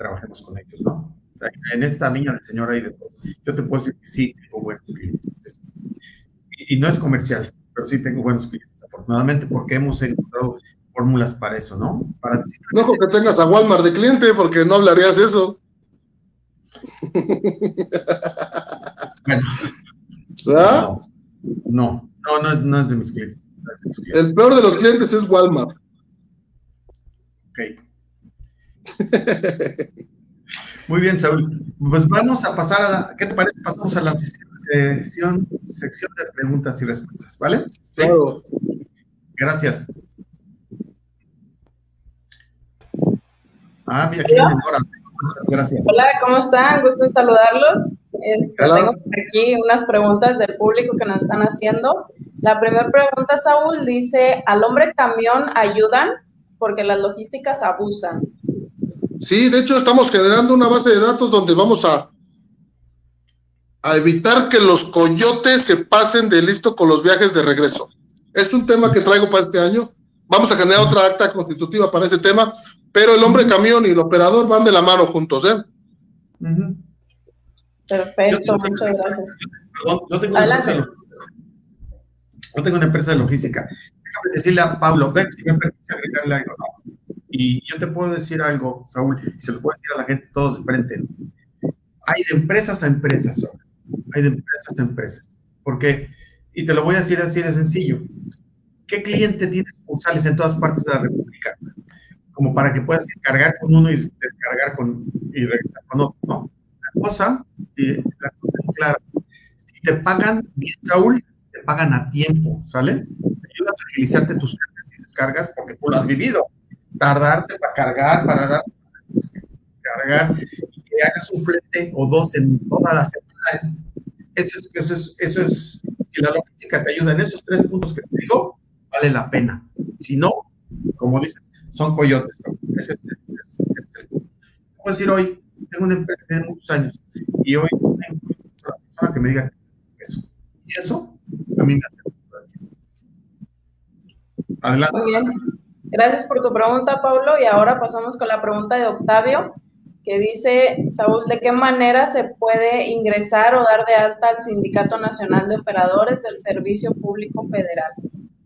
trabajemos con ellos, ¿no? En esta niña del Señor hay de todo. Yo te puedo decir que sí, tengo buenos clientes. Y, no es comercial, pero sí tengo buenos clientes, afortunadamente, porque hemos encontrado fórmulas para eso, ¿no? Para... No que tengas a Walmart de cliente, porque no hablarías eso. Bueno. ¿Verdad? No, no, no, es, no es de mis clientes. El peor de los clientes es Walmart. Ok. Muy bien, Saúl. Pues vamos a pasar a la, ¿qué te parece? Pasamos a la sección, sección de preguntas y respuestas, ¿vale? Sí. Gracias. Ah, mira, aquí Gracias. Hola, ¿cómo están? Gusto en saludarlos. Este, tengo aquí unas preguntas del público que nos están haciendo. La primera pregunta, Saúl, dice, ¿al hombre camión ayudan? Porque las logísticas abusan. Sí, de hecho estamos generando una base de datos donde vamos a, a evitar que los coyotes se pasen de listo con los viajes de regreso. Es un tema que traigo para este año. Vamos a generar otra acta constitutiva para ese tema, pero el hombre camión y el operador van de la mano juntos, ¿eh? Perfecto, muchas gracias. Perdón, no tengo, una empresa, no tengo una empresa de logística. Déjame decirle a Pablo, ven, si me permite agregarle algo, ¿no? Y yo te puedo decir algo, Saúl, y se lo puedo decir a la gente todos de frente. Hay de empresas a empresas, hay de empresas a empresas. Porque, y te lo voy a decir así de sencillo, ¿qué cliente tiene sucursales en todas partes de la República? Como para que puedas cargar con uno y descargar con, y regresar con otro, ¿no? La cosa, la cosa es clara. Si te pagan bien, Saúl, te pagan a tiempo, ¿sale? Ayuda a utilizarte tus cargas y descargas porque tú lo has vivido tardarte para cargar, para dar, cargar, y que hagas un flete o dos en toda la semana. Eso es, eso es, eso es, si la logística te ayuda en esos tres puntos que te digo, vale la pena. Si no, como dices, son coyotes. Ese es, es, puedo decir hoy, tengo una empresa de muchos años y hoy tengo una persona que me diga eso. Y eso a mí me hace. Adelante. Muy bien. Gracias por tu pregunta, Pablo. Y ahora pasamos con la pregunta de Octavio, que dice, Saúl, ¿de qué manera se puede ingresar o dar de alta al Sindicato Nacional de Operadores del Servicio Público Federal?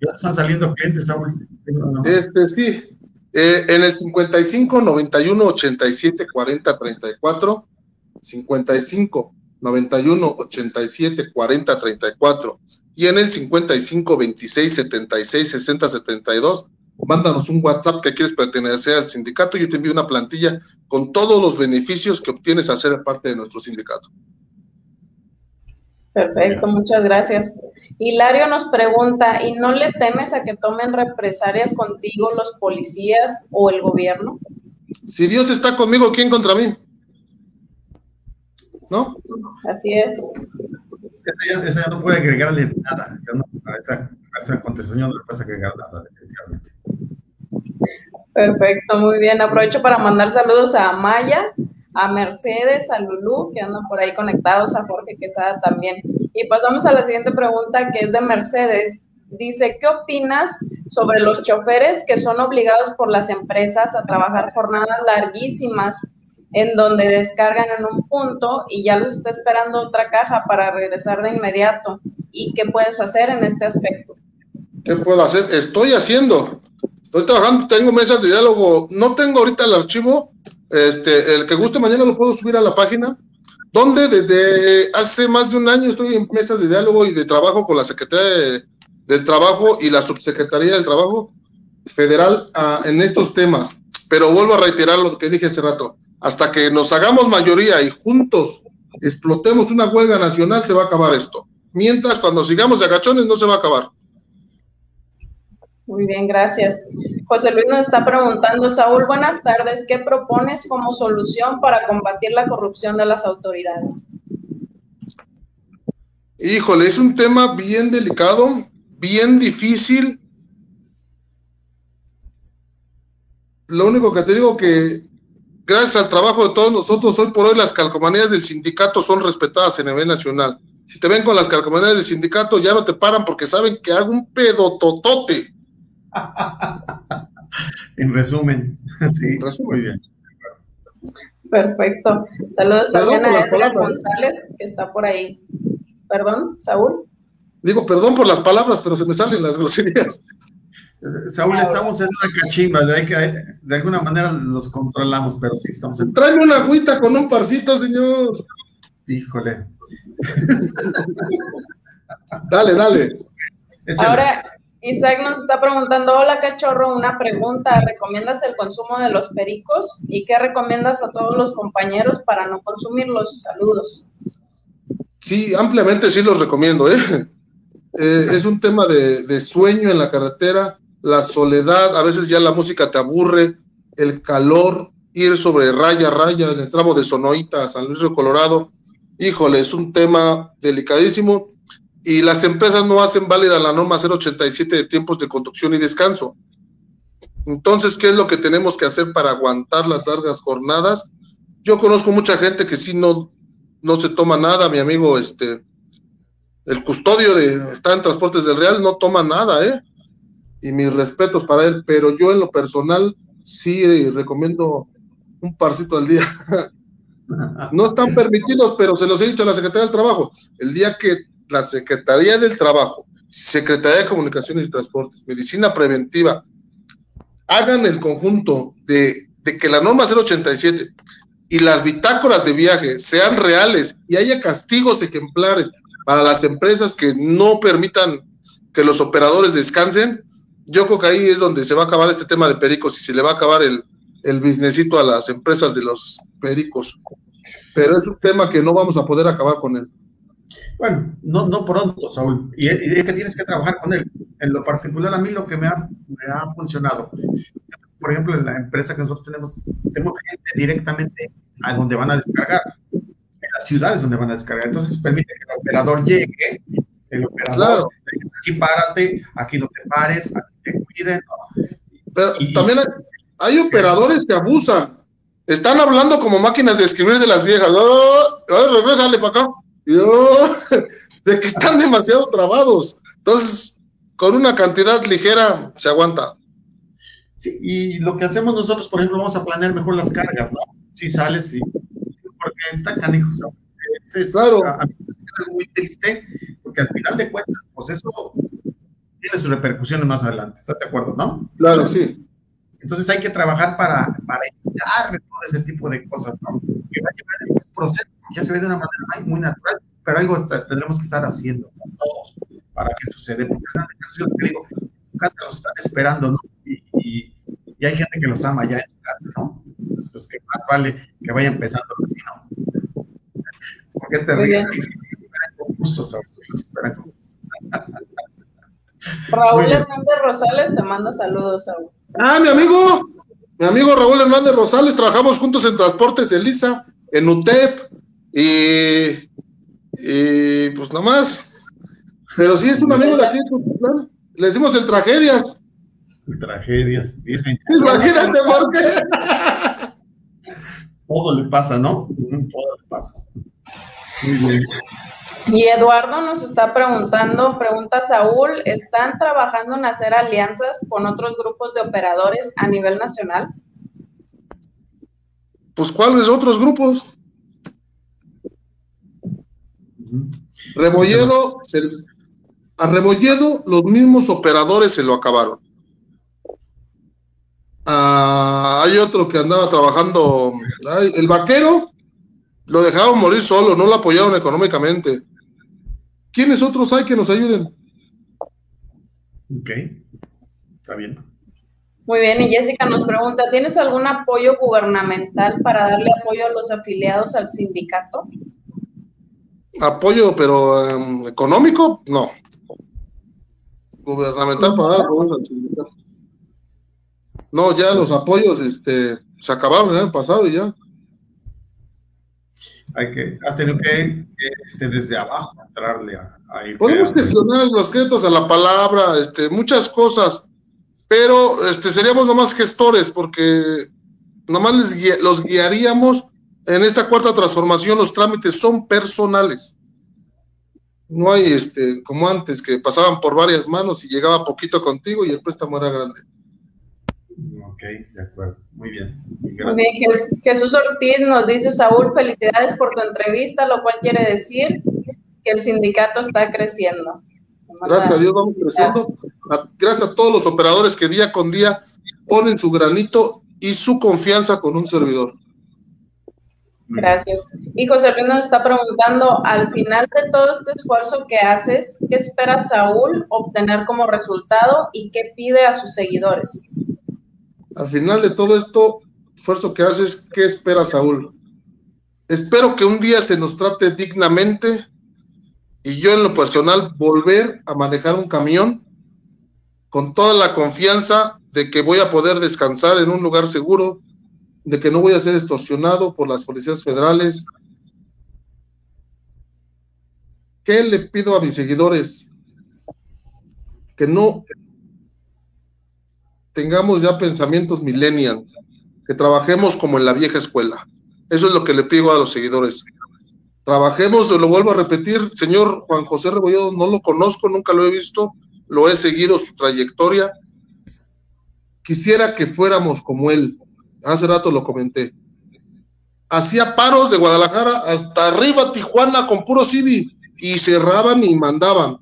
Ya están saliendo clientes, Saúl. Este sí, eh, en el 55 91 87 40 34, 55 91 87 40 34 y en el 55 26 76 60 72 mándanos un WhatsApp que quieres pertenecer al sindicato y yo te envío una plantilla con todos los beneficios que obtienes a ser parte de nuestro sindicato. Perfecto, muchas gracias. Hilario nos pregunta, ¿y no le temes a que tomen represalias contigo los policías o el gobierno? Si Dios está conmigo, ¿quién contra mí? ¿No? Así es. Esa ya, no puede agregarle nada. a, esa, esa contestación no le puede agregar nada, definitivamente. Perfecto, muy bien. Aprovecho para mandar saludos a Maya, a Mercedes, a Lulú, que andan por ahí conectados, a Jorge Quesada también. Y pasamos a la siguiente pregunta, que es de Mercedes. Dice, ¿qué opinas sobre los choferes que son obligados por las empresas a trabajar jornadas larguísimas en donde descargan en un punto y ya los está esperando otra caja para regresar de inmediato? ¿Y qué puedes hacer en este aspecto? ¿Qué puedo hacer? Estoy haciendo. Estoy trabajando, tengo mesas de diálogo. No tengo ahorita el archivo. Este, el que guste mañana lo puedo subir a la página. Donde desde hace más de un año estoy en mesas de diálogo y de trabajo con la Secretaría del Trabajo y la Subsecretaría del Trabajo Federal ah, en estos temas. Pero vuelvo a reiterar lo que dije hace rato. Hasta que nos hagamos mayoría y juntos explotemos una huelga nacional, se va a acabar esto. Mientras, cuando sigamos de agachones, no se va a acabar. Muy bien, gracias. José Luis nos está preguntando, Saúl, buenas tardes. ¿Qué propones como solución para combatir la corrupción de las autoridades? Híjole, es un tema bien delicado, bien difícil. Lo único que te digo que gracias al trabajo de todos nosotros, hoy por hoy las calcomanías del sindicato son respetadas en nivel nacional. Si te ven con las calcomanías del sindicato, ya no te paran porque saben que hago un pedototote en resumen, sí. Muy bien. Perfecto. Saludos también a Edgar González, que está por ahí. Perdón, Saúl. Digo, perdón por las palabras, pero se me salen las groserías. Saúl, estamos en una cachimba, de, que, de alguna manera los controlamos, pero sí estamos en... Tráeme una agüita con un parcito, señor. Híjole. dale, dale. Ahora, Isaac nos está preguntando, hola cachorro, una pregunta, ¿recomiendas el consumo de los pericos? ¿Y qué recomiendas a todos los compañeros para no consumirlos? Saludos. Sí, ampliamente sí los recomiendo, ¿eh? eh es un tema de, sueño en la carretera, la soledad, a veces ya la música te aburre, el calor, ir sobre raya raya en el tramo de Sonoita a San Luis Río Colorado, híjole, es un tema delicadísimo y las empresas no hacen válida la norma 087 de tiempos de conducción y descanso. Entonces, ¿qué es lo que tenemos que hacer para aguantar las largas jornadas? Yo conozco mucha gente que sí no, no se toma nada, mi amigo, este, el custodio de, está en Transportes del Real, no toma nada, ¿eh? Y mis respetos para él, pero yo en lo personal sí recomiendo un parcito al día. no están permitidos, pero se los he dicho a la Secretaría del Trabajo. El día que la Secretaría del Trabajo, Secretaría de Comunicaciones y Transportes, Medicina Preventiva, hagan el conjunto de, que la norma 087 y las bitácoras de viaje sean reales y haya castigos ejemplares para las empresas que no permitan que los operadores descansen, yo creo que ahí es donde se va a acabar este tema de pericos y se le va a acabar el, el businessito a las empresas de los pericos. Pero es un tema que no vamos a poder acabar con él. Bueno, no, no pronto, Saúl. Y, es que tienes que trabajar con él. En lo particular, a mí lo que me ha, me ha funcionado, por ejemplo, en la empresa que nosotros tenemos, tenemos gente directamente a donde van a descargar, en las ciudades donde van a descargar. Entonces, permite que el operador llegue, el operador, aquí párate, aquí no te pares, aquí te cuiden. Pero también hay, operadores que abusan. Están hablando como máquinas de escribir de las viejas. ¡Oh! oh regrésale para acá! Yo, de que están demasiado trabados. Entonces, con una cantidad ligera se aguanta. Sí, y lo que hacemos nosotros, por ejemplo, vamos a planear mejor las cargas, ¿no? Si sales, sí. Porque está canijo. Es, claro. es muy triste, porque al final de cuentas, pues eso tiene sus repercusiones más adelante. ¿Estás de acuerdo, no? Claro, sí. Entonces hay que trabajar para, para evitar todo ese tipo de cosas, ¿no? Que va a llevar un proceso ya se ve de una manera muy natural, pero algo tendremos que estar haciendo todos para que suceda, porque es una canción que digo, su casa los están esperando, ¿no? Y, hay gente que los ama ya en su casa, ¿no? Entonces, pues que más vale que vaya empezando así, ¿no? ¿Por qué te ríes? Esperan con gusto, esperan con gusto. Raúl Hernández Rosales te manda saludos, Saúl. Ah, mi amigo, mi amigo Raúl Hernández Rosales, trabajamos juntos en Transportes Elisa, en UTEP, y, y pues nomás. Pero sí es un amigo de aquí, le decimos el tragedias. tragedias, Imagínate por qué. Todo le pasa, ¿no? Todo le pasa. Y Eduardo nos está preguntando, pregunta Saúl, ¿están trabajando en hacer alianzas con otros grupos de operadores a nivel nacional? Pues ¿cuáles otros grupos? Rebolledo, a Rebolledo los mismos operadores se lo acabaron. Ah, hay otro que andaba trabajando, el vaquero, lo dejaron morir solo, no lo apoyaron económicamente. ¿Quiénes otros hay que nos ayuden? Ok, está bien. Muy bien, y Jessica nos pregunta, ¿tienes algún apoyo gubernamental para darle apoyo a los afiliados al sindicato? Apoyo, pero em, económico, no. Gubernamental para dar. No, ya los apoyos este, se acabaron el año pasado y ya. Hay que, has tenido que, este, desde abajo entrarle a, Podemos gestionar los créditos a la palabra, este, muchas cosas. pero este, seríamos nomás gestores porque nomás les los guiaríamos en esta cuarta transformación, los trámites son personales. No hay este, como antes, que pasaban por varias manos y llegaba poquito contigo y el préstamo era grande. Ok, de acuerdo. Muy bien. Muy bien. Jesús Ortiz nos dice, Saúl, felicidades por tu entrevista, lo cual quiere decir que el sindicato está creciendo. Gracias a Dios vamos creciendo. Gracias a todos los operadores que día con día ponen su granito y su confianza con un servidor. Gracias. Y José Luis nos está preguntando, al final de todo este esfuerzo que haces, ¿qué espera Saúl obtener como resultado y qué pide a sus seguidores? Al final de todo esto, esfuerzo que haces, ¿qué espera Saúl? Espero que un día se nos trate dignamente y yo en lo personal volver a manejar un camión con toda la confianza de que voy a poder descansar en un lugar seguro, de que no voy a ser extorsionado por las policías federales. ¿Qué le pido a mis seguidores? Que no tengamos ya pensamientos millennials, que trabajemos como en la vieja escuela. Eso es lo que le pido a los seguidores. Trabajemos, lo vuelvo a repetir, señor Juan José Rebolledo, no lo conozco, nunca lo he visto, lo he seguido su trayectoria. Quisiera que fuéramos como él, hace rato lo comenté. Hacía paros de Guadalajara hasta arriba Tijuana con puro civi y cerraban y mandaban.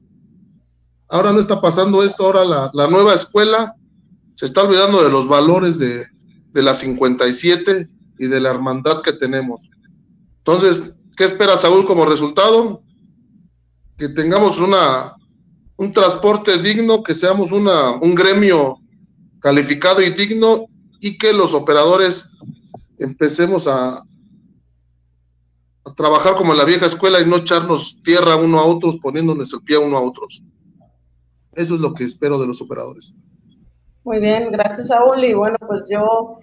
Ahora no está pasando esto, ahora la, la nueva escuela se está olvidando de los valores de, de la 57 y de la hermandad que tenemos. Entonces, ¿qué espera Saúl como resultado? Que tengamos una, un transporte digno, que seamos una, un gremio calificado y digno y que los operadores empecemos a, a trabajar como en la vieja escuela y no echarnos tierra uno a otros, poniéndonos el pie uno a otros. Eso es lo que espero de los operadores. Muy bien, gracias Saúl. Y bueno, pues yo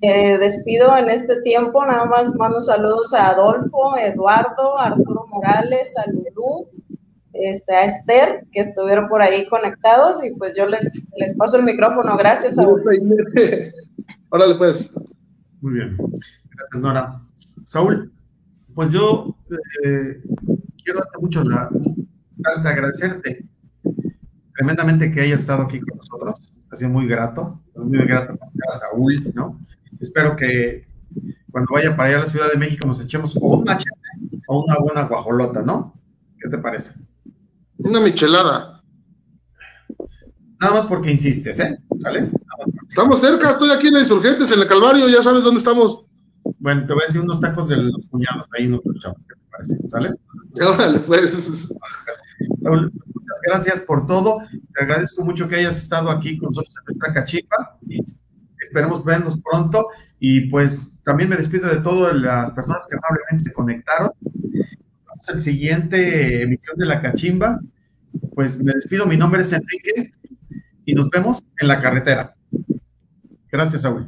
eh, despido en este tiempo. Nada más mando saludos a Adolfo, Eduardo, Arturo Morales, a Lulú, este, a Esther, que estuvieron por ahí conectados. Y pues yo les, les paso el micrófono. Gracias, Saúl. Órale, pues. Muy bien. Gracias, Nora. Saúl, pues yo eh, quiero darte mucho la, agradecerte tremendamente que hayas estado aquí con nosotros. Ha sido muy grato, es muy grato conocer a Saúl, ¿no? Espero que cuando vaya para allá a la Ciudad de México nos echemos o un machete o una buena guajolota, ¿no? ¿Qué te parece? Una michelada. Nada más porque insistes, ¿eh? ¿Sale? Estamos cerca, estoy aquí en la Insurgentes, en el Calvario, ya sabes dónde estamos. Bueno, te voy a decir unos tacos de los cuñados, ahí nos escuchamos, ¿qué te parece? ¿Sale? Órale, pues. Saúl, muchas gracias por todo. Te agradezco mucho que hayas estado aquí con nosotros en nuestra cachipa. Esperemos vernos pronto. Y pues también me despido de todas las personas que amablemente se conectaron. Vamos a la siguiente emisión de la cachimba. Pues me despido, mi nombre es Enrique y nos vemos en la carretera. Gracias, Saúl.